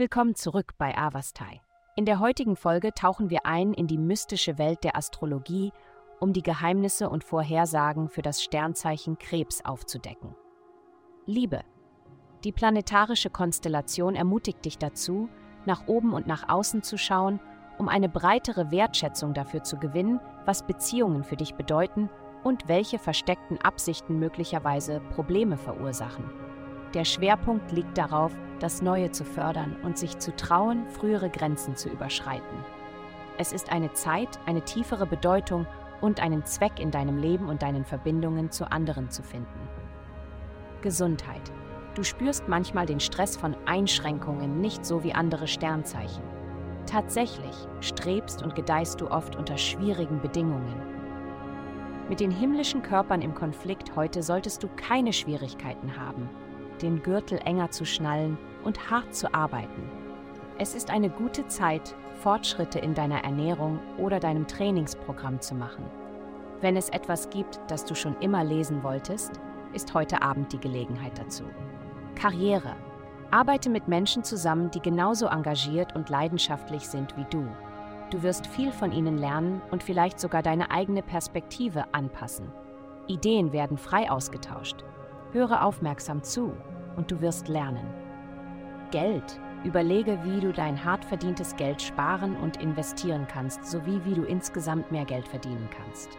Willkommen zurück bei Avastai. In der heutigen Folge tauchen wir ein in die mystische Welt der Astrologie, um die Geheimnisse und Vorhersagen für das Sternzeichen Krebs aufzudecken. Liebe. Die planetarische Konstellation ermutigt dich dazu, nach oben und nach außen zu schauen, um eine breitere Wertschätzung dafür zu gewinnen, was Beziehungen für dich bedeuten und welche versteckten Absichten möglicherweise Probleme verursachen. Der Schwerpunkt liegt darauf, das Neue zu fördern und sich zu trauen, frühere Grenzen zu überschreiten. Es ist eine Zeit, eine tiefere Bedeutung und einen Zweck in deinem Leben und deinen Verbindungen zu anderen zu finden. Gesundheit. Du spürst manchmal den Stress von Einschränkungen nicht so wie andere Sternzeichen. Tatsächlich strebst und gedeihst du oft unter schwierigen Bedingungen. Mit den himmlischen Körpern im Konflikt heute solltest du keine Schwierigkeiten haben den Gürtel enger zu schnallen und hart zu arbeiten. Es ist eine gute Zeit, Fortschritte in deiner Ernährung oder deinem Trainingsprogramm zu machen. Wenn es etwas gibt, das du schon immer lesen wolltest, ist heute Abend die Gelegenheit dazu. Karriere. Arbeite mit Menschen zusammen, die genauso engagiert und leidenschaftlich sind wie du. Du wirst viel von ihnen lernen und vielleicht sogar deine eigene Perspektive anpassen. Ideen werden frei ausgetauscht. Höre aufmerksam zu und du wirst lernen. Geld. Überlege, wie du dein hart verdientes Geld sparen und investieren kannst, sowie wie du insgesamt mehr Geld verdienen kannst.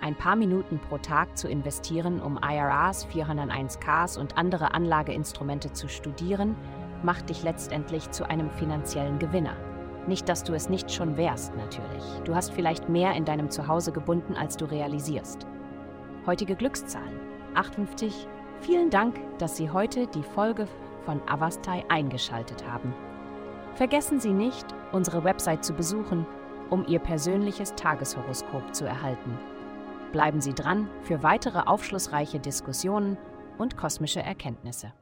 Ein paar Minuten pro Tag zu investieren, um IRAs, 401ks und andere Anlageinstrumente zu studieren, macht dich letztendlich zu einem finanziellen Gewinner. Nicht, dass du es nicht schon wärst, natürlich. Du hast vielleicht mehr in deinem Zuhause gebunden, als du realisierst. Heutige Glückszahlen 58, Vielen Dank, dass Sie heute die Folge von Avastai eingeschaltet haben. Vergessen Sie nicht, unsere Website zu besuchen, um Ihr persönliches Tageshoroskop zu erhalten. Bleiben Sie dran für weitere aufschlussreiche Diskussionen und kosmische Erkenntnisse.